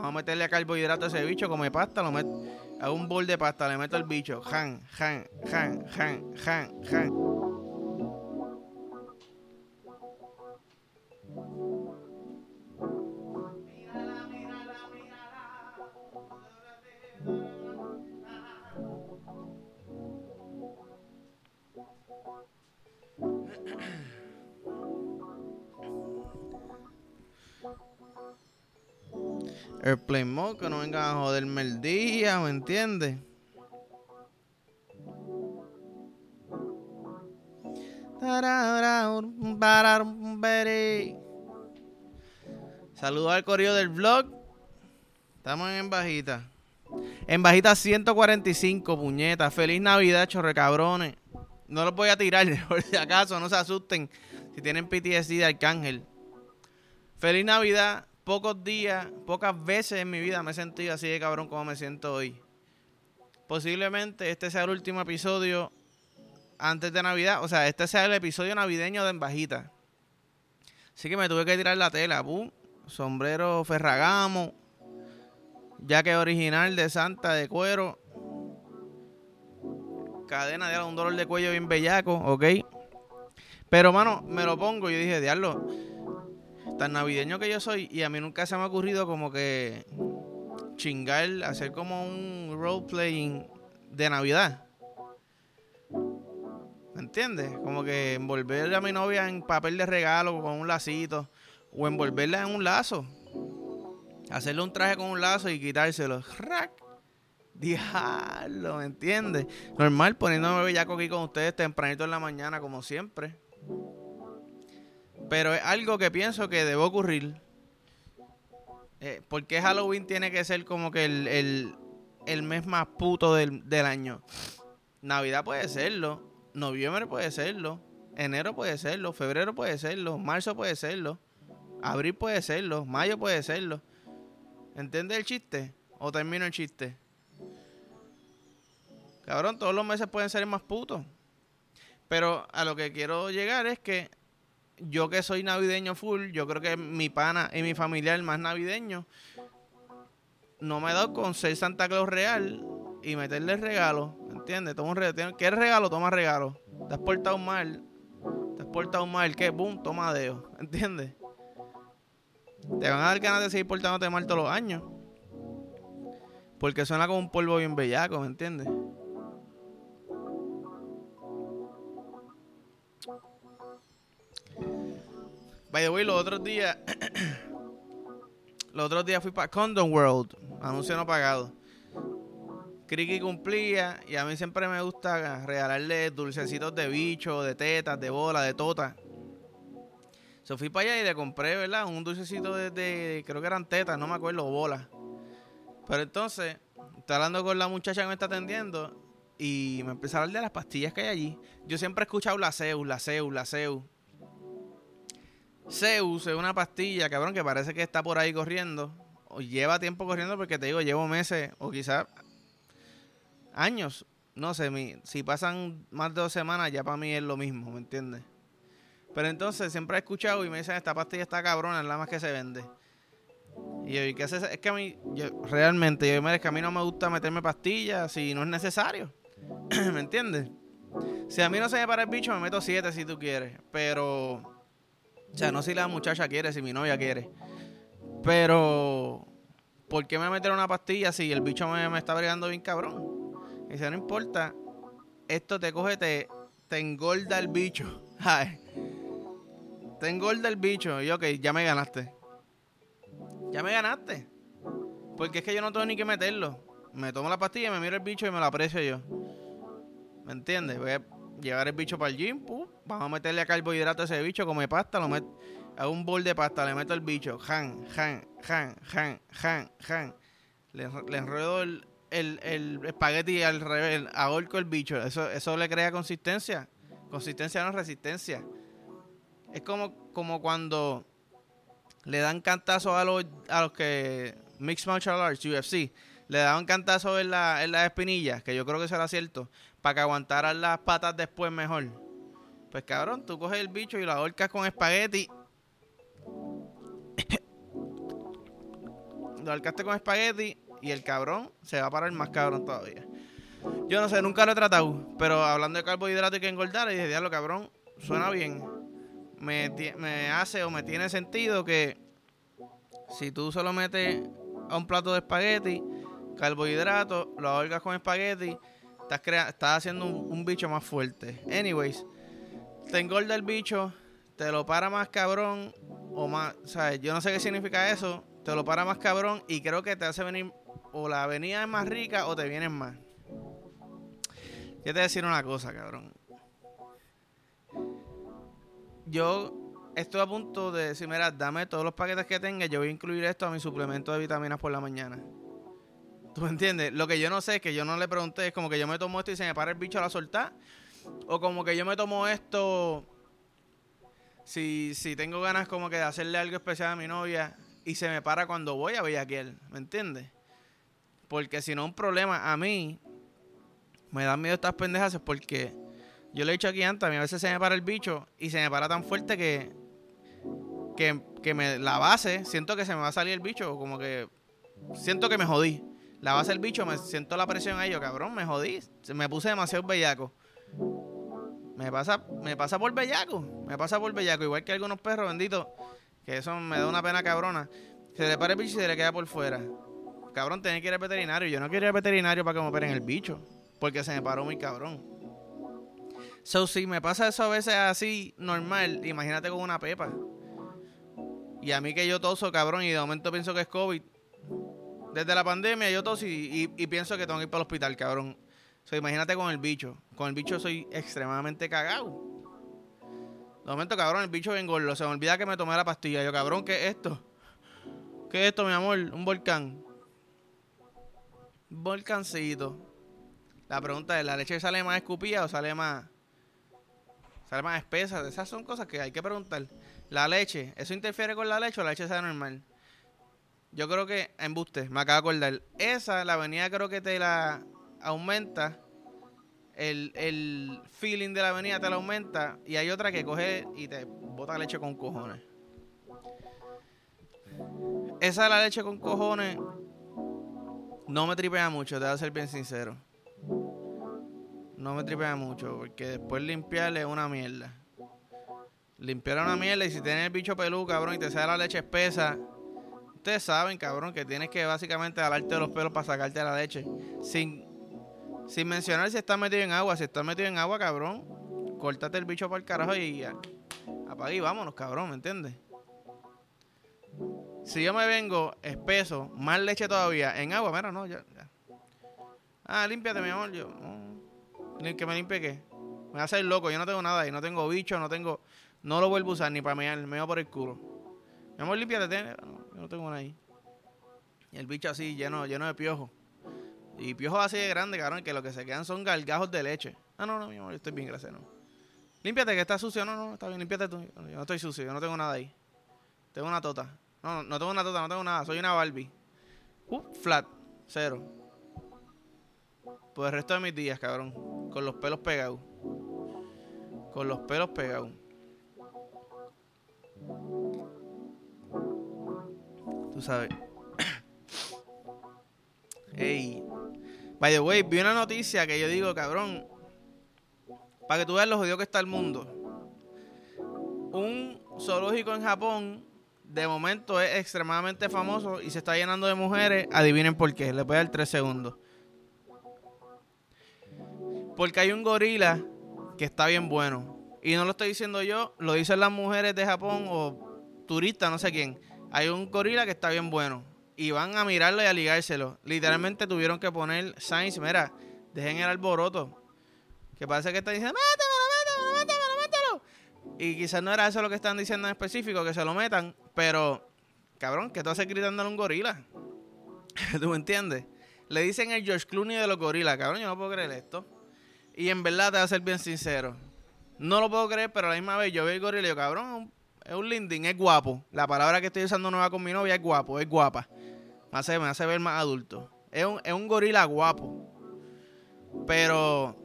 vamos a meterle carbohidrato a ese bicho, come pasta, lo meto a un bol de pasta, le meto el bicho, jan, jan, jan, jan, jan, jan. Que no vengan a joderme el día, ¿me entiendes? Saludos al correo del vlog. Estamos en bajita. En bajita 145, puñetas. Feliz Navidad, chorre cabrones. No los voy a tirar, por si acaso, no se asusten. Si tienen PTSD de Arcángel. Feliz Navidad pocos días, pocas veces en mi vida me he sentido así de cabrón como me siento hoy. Posiblemente este sea el último episodio antes de Navidad. O sea, este sea el episodio navideño de Embajita. Así que me tuve que tirar la tela. Pum, sombrero Ferragamo. Jaque original de Santa de cuero. Cadena de un dolor de cuello bien bellaco, ok. Pero, mano, me lo pongo y dije, diablo tan navideño que yo soy y a mí nunca se me ha ocurrido como que chingar, hacer como un role playing de Navidad. ¿Me entiendes? Como que envolver a mi novia en papel de regalo con un lacito o envolverla en un lazo. Hacerle un traje con un lazo y quitárselo. ¡Rack! Diablo, ¿me entiendes? Normal poniéndome bellaco aquí con ustedes tempranito en la mañana como siempre. Pero es algo que pienso que debe ocurrir. Eh, porque Halloween tiene que ser como que el, mes más puto del, del, año. Navidad puede serlo. Noviembre puede serlo. Enero puede serlo. Febrero puede serlo. Marzo puede serlo. Abril puede serlo. Mayo puede serlo. ¿Entiendes el chiste? ¿O termino el chiste? Cabrón, todos los meses pueden ser más putos. Pero a lo que quiero llegar es que yo que soy navideño full, yo creo que mi pana y mi familiar más navideño, no me he dado con ser Santa Claus real y meterle regalo, ¿entiendes? Toma un regalo. ¿Quieres regalo? Toma regalo. Te has portado mal, te has portado mal, ¿qué? Boom, toma deo, ¿entiendes? Te van a dar ganas de seguir portándote mal todos los años. Porque suena como un polvo bien bellaco, ¿me entiendes? By the way, los otros días. los otros días fui para Condom World. Anuncio no pagado. Criqui cumplía y a mí siempre me gusta regalarle dulcecitos de bicho, de tetas, de bola, de tota. So fui para allá y le compré, ¿verdad? Un dulcecito de, creo que eran tetas, no me acuerdo, bolas. Pero entonces, está hablando con la muchacha que me está atendiendo y me empezó a hablar de las pastillas que hay allí. Yo siempre he escuchado la CEU, la CEU, la CEU. Zeus es una pastilla, cabrón, que parece que está por ahí corriendo. O lleva tiempo corriendo porque te digo, llevo meses o quizás años. No sé, mi, si pasan más de dos semanas ya para mí es lo mismo, ¿me entiendes? Pero entonces siempre he escuchado y me dicen, esta pastilla está cabrona, es la más que se vende. Y yo, ¿y qué hace? Es que a mí, yo, realmente, yo, es que a mí no me gusta meterme pastillas si no es necesario. ¿Me entiendes? Si a mí no se me para el bicho, me meto siete si tú quieres. Pero o sea, no si la muchacha quiere, si mi novia quiere. Pero, ¿por qué me meter una pastilla si el bicho me, está brigando bien cabrón? Y dice, no importa, esto te coge, te, te engorda el bicho. Ay, te engorda el bicho. Y ok, ya me ganaste. Ya me ganaste. Porque es que yo no tengo ni que meterlo. Me tomo la pastilla, me miro el bicho y me lo aprecio yo. ¿Me entiendes? A llevar el bicho para el gym, vamos a meterle a carbohidrato a ese bicho, come pasta, lo meto a un bol de pasta, le meto el bicho, jan, jan, jan, jan, jan, jan. Le, le enredo el, el, espagueti al revés, ahorco el bicho. Eso, eso le crea consistencia. Consistencia no resistencia. Es como, como cuando le dan cantazo a los, a los que Mixed Martial Arts, UFC, le daban cantazo en la, en las espinillas, que yo creo que eso era cierto, para que aguantaran las patas después mejor. Pues cabrón, tú coges el bicho y lo ahorcas con espagueti. lo alcaste con espagueti y el cabrón se va a parar más cabrón todavía. Yo no sé, nunca lo he tratado, pero hablando de carbohidratos y que engordar, y dije, diablo, cabrón, suena bien. Me, me hace o me tiene sentido que si tú solo metes a un plato de espagueti, carbohidratos, lo ahorgas con espagueti, estás, estás haciendo un, bicho más fuerte. Anyways, te engorda el bicho, te lo para más cabrón o más, ¿sabes? Yo no sé qué significa eso, te lo para más cabrón y creo que te hace venir o la avenida es más rica o te vienen más. Yo te a decir una cosa, cabrón. Yo estoy a punto de decir, mira, dame todos los paquetes que tenga, yo voy a incluir esto a mi suplemento de vitaminas por la mañana. ¿Tú me entiendes? Lo que yo no sé, que yo no le pregunté, es como que yo me tomo esto y se me para el bicho a la soltar. O como que yo me tomo esto si, si tengo ganas como que de hacerle algo especial a mi novia y se me para cuando voy a Bellaquiel, ¿me entiendes? Porque si no un problema a mí me dan miedo estas pendejas es porque yo le he dicho aquí antes, a mí a veces se me para el bicho y se me para tan fuerte que que, que me la base, siento que se me va a salir el bicho, como que siento que me jodí. La base del bicho, me siento la presión a ello, cabrón, me jodí. Me puse demasiado bellaco. Me pasa, me pasa por bellaco. Me pasa por bellaco. Igual que algunos perros benditos. Que eso me da una pena cabrona. Se le para el bicho y se le queda por fuera. Cabrón, tiene que ir al veterinario. Yo no quiero ir al veterinario para que me operen el bicho. Porque se me paró muy cabrón. So, si me pasa eso a veces así, normal, imagínate con una pepa. Y a mí que yo toso, cabrón, y de momento pienso que es COVID. Desde la pandemia yo toso y, pienso que tengo que ir para el hospital, cabrón. So, imagínate con el bicho. Con el bicho soy extremadamente cagado. De momento, cabrón, el bicho bien gordo. Se me olvida que me tomé la pastilla. Yo, cabrón, ¿qué es esto? ¿Qué es esto, mi amor? Un volcán. Volcancito. La pregunta es, ¿la leche sale más escupida o sale más... Sale más espesa? Esas son cosas que hay que preguntar. La leche, ¿eso interfiere con la leche o la leche sale normal? Yo creo que, embuste, me acabo de acordar. Esa, la avenida creo que te la aumenta, el, feeling de la avenida te la aumenta, y hay otra que coge y te bota leche con cojones. Esa de la leche con cojones no me tripea mucho, te voy a ser bien sincero. No me tripea mucho, porque después limpiarle es una mierda. Limpiar una mierda y si tienes el bicho pelú, cabrón, y te sale la leche espesa, ustedes saben, cabrón, que tienes que básicamente jalarte los pelos para sacarte la leche. Sin sin mencionar si está metido en agua. Si está metido en agua, cabrón, córtate el bicho para el carajo y apaga y vámonos, cabrón, ¿me entiendes? Si yo me vengo espeso, más leche todavía, en agua, mira, no, ya. Ah, límpiate, mi amor. Yo, ¿Que me limpie qué? Me va a hacer loco, yo no tengo nada ahí, no tengo bicho, no tengo. No lo vuelvo a usar ni para mear, me va por el culo. Mi amor, límpiate, no, yo no tengo nada ahí. Y el bicho así, lleno, lleno de piojo. Y piojos así de grande, cabrón, que lo que se quedan son gargajos de leche. Ah, no, no, mi amor, yo estoy bien, gracias, no. Límpiate, que está sucio. No, no, está bien, límpiate tú. Yo no estoy sucio, yo no tengo nada ahí. Tengo una tota. No, no, tengo una tota, no tengo nada. Soy una Barbie. Uh, flat, cero. Por el resto de mis días, cabrón. Con los pelos pegados. Con los pelos pegados. Tú sabes. Ey, By the way, vi una noticia que yo digo, cabrón, para que tú veas lo jodido que está el mundo. Un zoológico en Japón, de momento es extremadamente famoso y se está llenando de mujeres. Adivinen por qué, les voy a dar tres segundos. Porque hay un gorila que está bien bueno. Y no lo estoy diciendo yo, lo dicen las mujeres de Japón o turistas, no sé quién. Hay un gorila que está bien bueno y van a mirarlo y a ligárselo. Literalmente tuvieron que poner signs, mira, dejen el alboroto. Que parece que están diciendo, métemelo, métemelo, métemelo, métemelo. Y quizás no era eso lo que están diciendo en específico, que se lo metan, pero, cabrón, que tú haces gritándole a un gorila. ¿Tú me entiendes? Le dicen el George Clooney de los gorilas, cabrón, yo no puedo creer esto. Y en verdad te voy a ser bien sincero. No lo puedo creer, pero a la misma vez yo veo el gorila y digo, cabrón, es un linding, es guapo. La palabra que estoy usando nueva con mi novia es guapo, es guapa. Me hace, me hace ver más adulto. Es un, es un gorila guapo. Pero,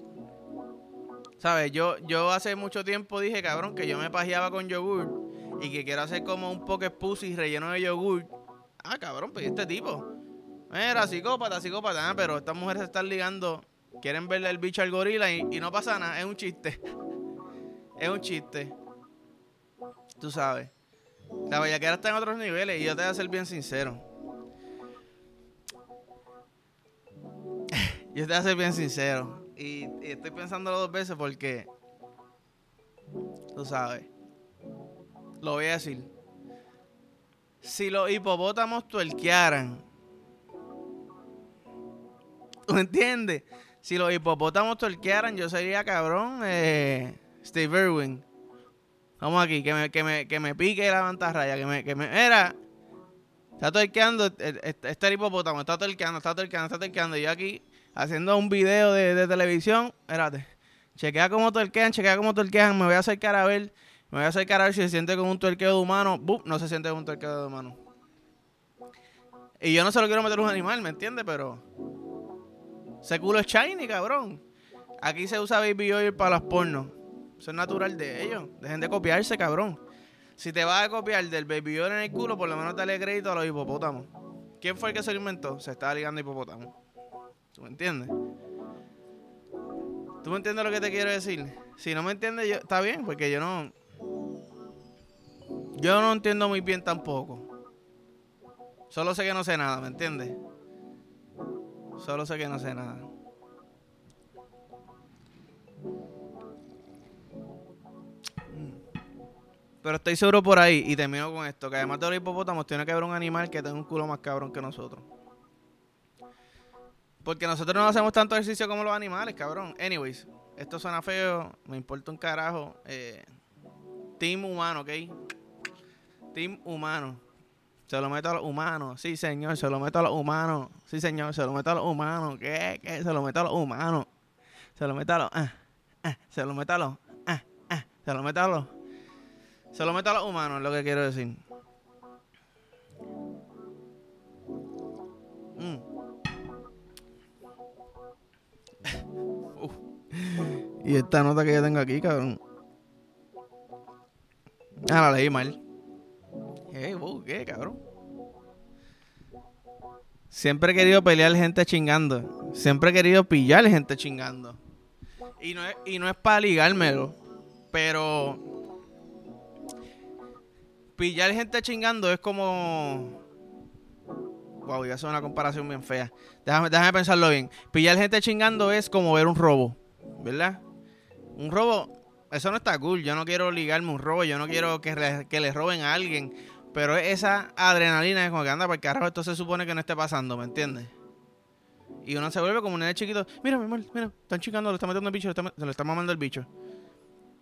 ¿sabes? Yo, yo hace mucho tiempo dije, cabrón, que yo me pajeaba con yogur y que quiero hacer como un poke pussy relleno de yogur Ah, cabrón, pues este tipo. Era psicópata, psicópata. Ah, pero estas mujeres se están ligando. Quieren verle el bicho al gorila y, y no pasa nada. Es un chiste. es un chiste. Tú sabes. La bellaquera está en otros niveles y yo te voy a ser bien sincero. yo te voy a ser bien sincero. Y, estoy pensándolo dos veces porque. Tú sabes. Lo voy a decir. Si los hipopótamos tuerquearan. ¿Tú entiendes? Si los hipopótamos tuerquearan, yo sería cabrón. Eh, Steve Irwin. Vamos aquí, que me, que me, que me pique la mantarraya, que me, que me. Era. Está torqueando, este hipopótamo, está torqueando, está torqueando, está torqueando. Yo aquí haciendo un video de, de televisión, espérate. Chequea cómo torquean, chequea cómo torquean. Me voy a acercar a ver. Me voy a acercar a ver si se siente como un torqueo de humano. ¡Bum! No se siente como un torqueo de humano. Y yo no se lo quiero meter a un animal, ¿me entiendes? Pero. Ese culo es shiny, cabrón. Aquí se usa baby oil para las pornos. Eso es natural de ellos. Dejen de copiarse, cabrón. Si te vas a copiar del baby en el culo, por lo menos dale crédito a los hipopótamos. ¿Quién fue el que se lo inventó? Se estaba ligando hipopótamo. ¿Tú me entiendes? ¿Tú me entiendes lo que te quiero decir? Si no me entiendes, yo, está bien, porque yo no. Yo no entiendo muy bien tampoco. Solo sé que no sé nada, ¿me entiendes? Solo sé que no sé nada. Pero estoy seguro por ahí, y termino con esto, que además de los hipopótamos tiene que haber un animal que tenga un culo más cabrón que nosotros. Porque nosotros no hacemos tanto ejercicio como los animales, cabrón. Anyways, esto suena feo, me importa un carajo. Eh, team humano, ¿ok? Team humano. Se lo meto a los humanos. Sí, señor, se lo meto a los humanos. Sí, señor, se lo meto a los humanos. ¿Qué? ¿Qué? Se lo meto a los humanos. Se lo meto a los... Ah, ah, se lo meto a los... Ah, ah, se lo meto a los... Se lo meto a los humanos, es lo que quiero decir. Mm. Y esta nota que yo tengo aquí, cabrón. Ah, la leí mal. Hey, ¿qué, cabrón? Siempre he querido pelear gente chingando. Siempre he querido pillar gente chingando. Y no es, y no es para ligármelo. Pero pillar gente chingando es como. Wow, ya es una comparación bien fea. Déjame, déjame pensarlo bien. Pillar gente chingando es como ver un robo, ¿verdad? Un robo, eso no está cool. Yo no quiero ligarme un robo, yo no quiero que, que le roben a alguien. Pero esa adrenalina es como que anda para el carajo, esto se supone que no esté pasando, ¿me entiendes? Y uno se vuelve como un nene chiquito. Mira, mi amor, mira, están chingando, le están metiendo el bicho, se le está mamando el bicho.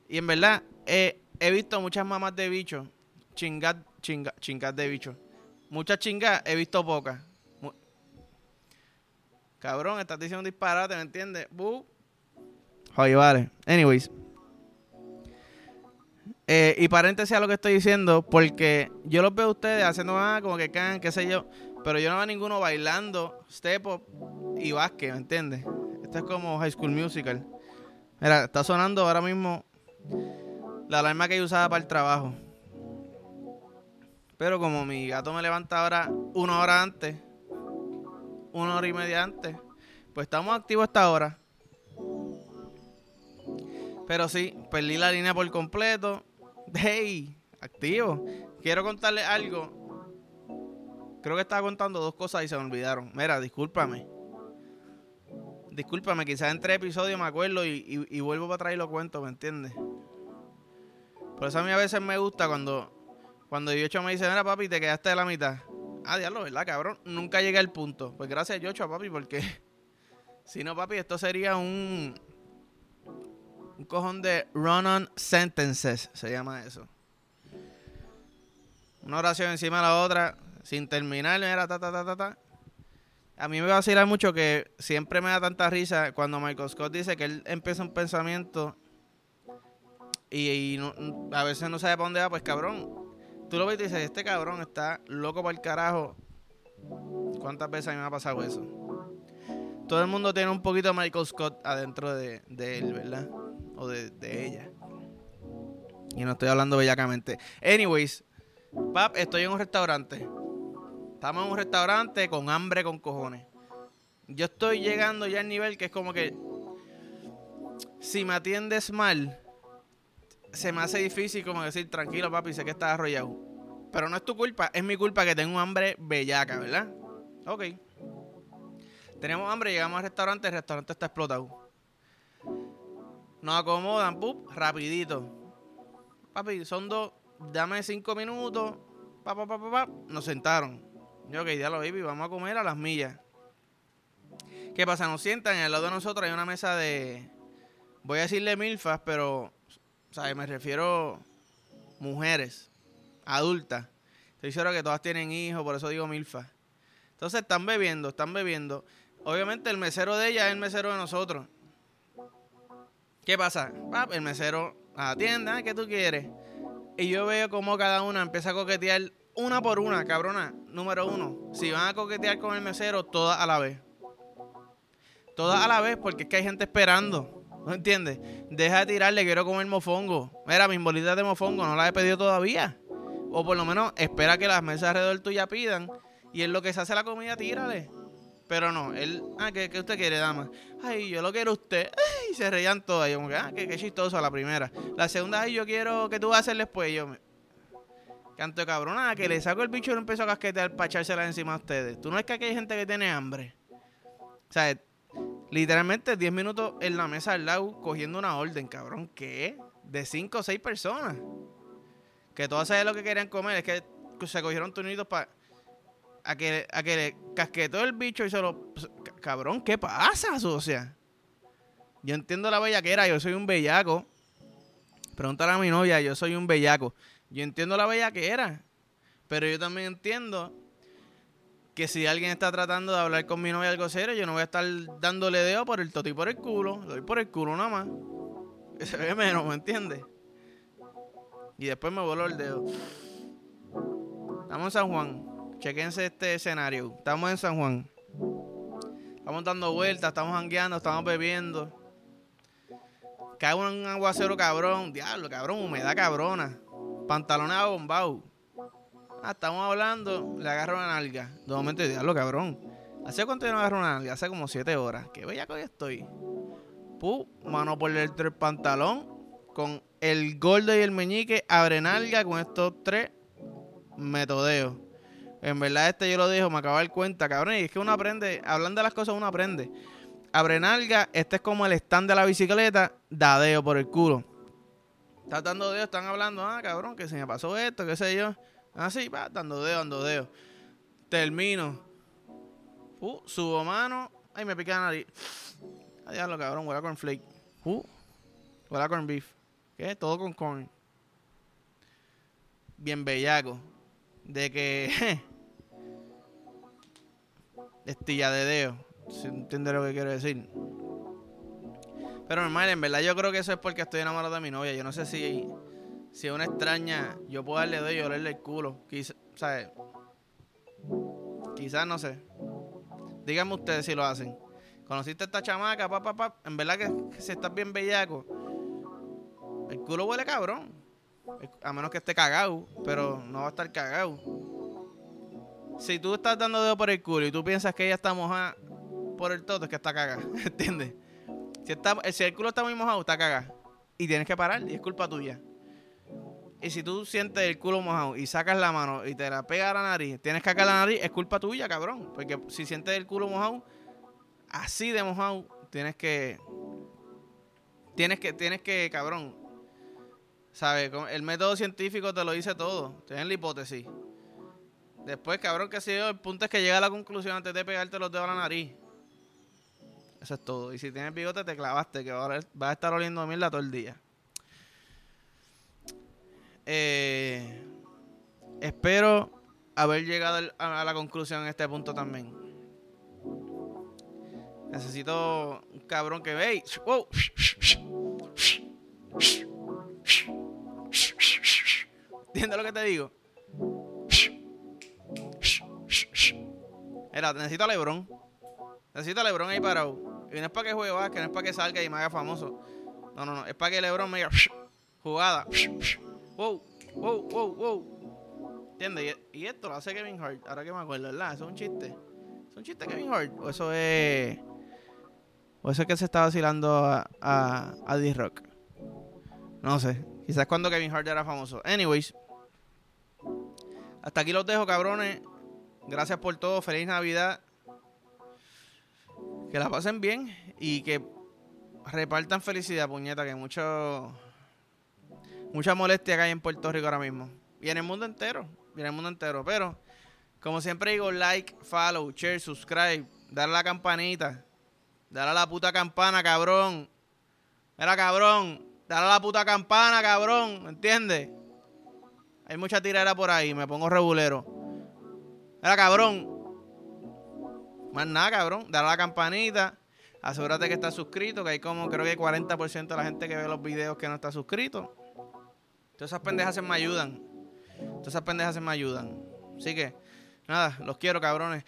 Y en verdad, he visto muchas mamás de bicho chingas, chinga, chingas de bicho. Muchas chingas, he visto pocas. Cabrón, estás diciendo disparate, ¿me entiendes? Buh. Oye, vale. Anyways. Eh, y paréntesis a lo que estoy diciendo, porque yo los veo a ustedes haciendo más como que can, qué sé yo, pero yo no veo a ninguno bailando step up y básquet, ¿me entiendes? Esto es como High School Musical. Mira, está sonando ahora mismo la alarma que yo usaba para el trabajo. Pero como mi gato me levanta ahora una hora antes, una hora y media antes, pues estamos activos hasta ahora. Pero sí, perdí la línea por completo. Hey, activo. Quiero contarle algo. Creo que estaba contando dos cosas y se me olvidaron. Mira, discúlpame. Discúlpame, quizás entre episodios me acuerdo y, y vuelvo para traer los cuentos, ¿me entiendes? Por eso a mí a veces me gusta cuando cuando Yocho me dice, mira papi, te quedaste de la mitad. Ah, diablo, ¿verdad, cabrón? Nunca llegué al punto. Pues gracias, Yocho, a papi, porque si no, papi, esto sería un, un cojón de run-on sentences, se llama eso. Una oración encima de la otra, sin terminar, era ta, ta, ta, ta, ta. A mí me va a mucho que siempre me da tanta risa cuando Michael Scott dice que él empieza un pensamiento y, a veces no sabe para dónde va, pues cabrón, tú lo ves y dices, este cabrón está loco para el carajo. ¿Cuántas veces a mí me ha pasado eso? Todo el mundo tiene un poquito de Michael Scott adentro de, él, ¿verdad? O de, ella. Y no estoy hablando bellacamente. Anyways, pap, estoy en un restaurante. Estamos en un restaurante con hambre con cojones. Yo estoy llegando ya al nivel que es como que si me atiendes mal, se me hace difícil como decir, tranquilo papi, sé que estás arrollado. Pero no es tu culpa, es mi culpa que tengo hambre bellaca, ¿verdad? Ok. Tenemos hambre, llegamos al restaurante, el restaurante está explotado. Nos acomodan, pup, rapidito. Papi, son dos, dame cinco minutos. Pa, pa, pa, pa, Nos sentaron. Yo, ok, ya lo baby, vamos a comer a las millas. ¿Qué pasa? Nos sientan y al lado de nosotros hay una mesa de. Voy a decirle milfas, pero. ¿Sabes? Me refiero. Mujeres. Adultas. Estoy seguro que todas tienen hijos, por eso digo milfas. Entonces están bebiendo, están bebiendo. Obviamente el mesero de ella es el mesero de nosotros. ¿Qué pasa? el mesero atienda, ¿qué tú quieres? Y yo veo como cada una empieza a coquetear una por una, cabrona. Número uno, si van a coquetear con el mesero, todas a la vez. Todas a la vez, porque es que hay gente esperando. ¿No entiendes? Deja de tirarle, quiero comer mofongo. Mira, mis bolitas de mofongo no las he pedido todavía. O por lo menos espera que las mesas alrededor tuya pidan. Y en lo que se hace la comida, tírale. Pero no, él, ah, ¿qué, usted quiere, dama? Ay, yo lo quiero usted. Ay, se reían todas. Yo como que, ah, qué, qué chistoso la primera. La segunda, ay, yo quiero que tú vas a hacer después. Yo me... Canto de cabrona, que le saco el bicho y lo empezó a casquetear para echársela encima a ustedes. ¿Tú no es que aquí hay gente que tiene hambre? O sea, literalmente 10 minutos en la mesa al lado cogiendo una orden, cabrón. ¿Qué? De 5 o 6 personas. Que todas saben lo que querían comer. Es que se cogieron turnitos para a que, a que le casquetó el bicho y solo. Pues, cabrón, ¿qué pasa, sea Yo entiendo la bellaquera, yo soy un bellaco. Pregúntale a mi novia, yo soy un bellaco. Yo entiendo la bellaquera. Pero yo también entiendo que si alguien está tratando de hablar con mi novia algo serio, yo no voy a estar dándole dedo por el toti por el culo. Le doy por el culo nada más. Que se ve menos, ¿me entiendes? Y después me vuelo el dedo. Estamos en San Juan. Chequense este escenario. Estamos en San Juan. Estamos dando vueltas, estamos jangueando, estamos bebiendo. Cae un aguacero cabrón. Diablo, cabrón, humedad cabrona. Pantalones abombados. Ah, estamos hablando, le agarro una nalga. De momento, diablo, cabrón. ¿Hace cuánto yo no agarro una nalga? Hace como siete horas. Qué bella que hoy estoy. Pu, mano por el, el pantalón. Con el gordo y el meñique, abre nalga con estos tres metodeos. En verdad, este yo lo dijo, me acabo de dar cuenta, cabrón. Y es que uno aprende, hablando de las cosas, uno aprende. Abre nalga, este es como el stand de la bicicleta, dadeo por el culo. Estás dando dedo, están hablando, ah, cabrón, que se me pasó esto, qué sé yo. Ah, sí, va, dando dedo, dando dedo. Termino. Uh, subo mano. Ay, me pica la nariz. Ay, lo cabrón, huele a cornflake. Uh, huele a corn beef. ¿Qué? Todo con corn. Bien bellaco de que estilla de dedo, si entiendes lo que quiero decir. Pero normal, en verdad yo creo que eso es porque estoy enamorado de mi novia. Yo no sé si si es una extraña, yo puedo darle dedo y olerle el culo. ¿sabes? Quizás no sé. Díganme ustedes si lo hacen. ¿Conociste a esta chamaca, papá, papá? En verdad que, que si estás bien bellaco, el culo huele cabrón. A menos que esté cagado, pero no va a estar cagado. Si tú estás dando dedo por el culo y tú piensas que ella está mojada por el todo, es que está cagada. ¿Entiendes? Si, está, si el culo está muy mojado, está cagada. Y tienes que parar y es culpa tuya. Y si tú sientes el culo mojado y sacas la mano y te la pegas a la nariz, tienes que sacar la nariz, es culpa tuya, cabrón. Porque si sientes el culo mojado, así de mojado, tienes que. Tienes que, tienes que, cabrón, ¿Sabes? El método científico te lo dice todo. Tienes la hipótesis. Después, cabrón, que si yo, el punto es que llega a la conclusión antes de pegarte los dedos a la nariz. Eso es todo. Y si tienes bigote, te clavaste, que ahora vas a estar oliendo mierda todo el día. Eh, espero haber llegado a la conclusión en este punto también. Necesito un cabrón que veis. Wow. ¿Entiendes lo que te digo? Era, necesito a Lebron. Necesito Lebron ahí parado. Y no es para que juegue que no es para que salga y me haga famoso. No, no, no. Es para que Lebron me diga jugada. Wow, wow, wow, wow. ¿Entiendes? Y, esto lo hace Kevin Hart, ahora que me acuerdo, ¿verdad? Eso es un chiste. ¿Es un chiste Kevin Hart? ¿O eso es... ¿O eso es que se está vacilando a, a, a D-Rock? No sé. Quizás cuando Kevin Hart era famoso. Anyways. Hasta aquí los dejo, cabrones. Gracias por todo. Feliz Navidad. Que la pasen bien y que repartan felicidad, puñeta, que mucho mucha molestia que hay en Puerto Rico ahora mismo. Y en el mundo entero, y el mundo entero. Pero, como siempre digo, like, follow, share, subscribe, darle a la campanita, darle a la puta campana, cabrón. Mira, cabrón, dale la puta campana, cabrón, ¿me entiendes? Hay mucha tirera por ahí, me pongo regulero. Mira, cabrón. Más nada, cabrón. Dale a la campanita. Asegúrate que estás suscrito, que hay como creo que 40% de la gente que ve los videos que no está suscrito. Todas esas pendejas se me ayudan. Todas esas pendejas se me ayudan. Así que, nada, los quiero, cabrones.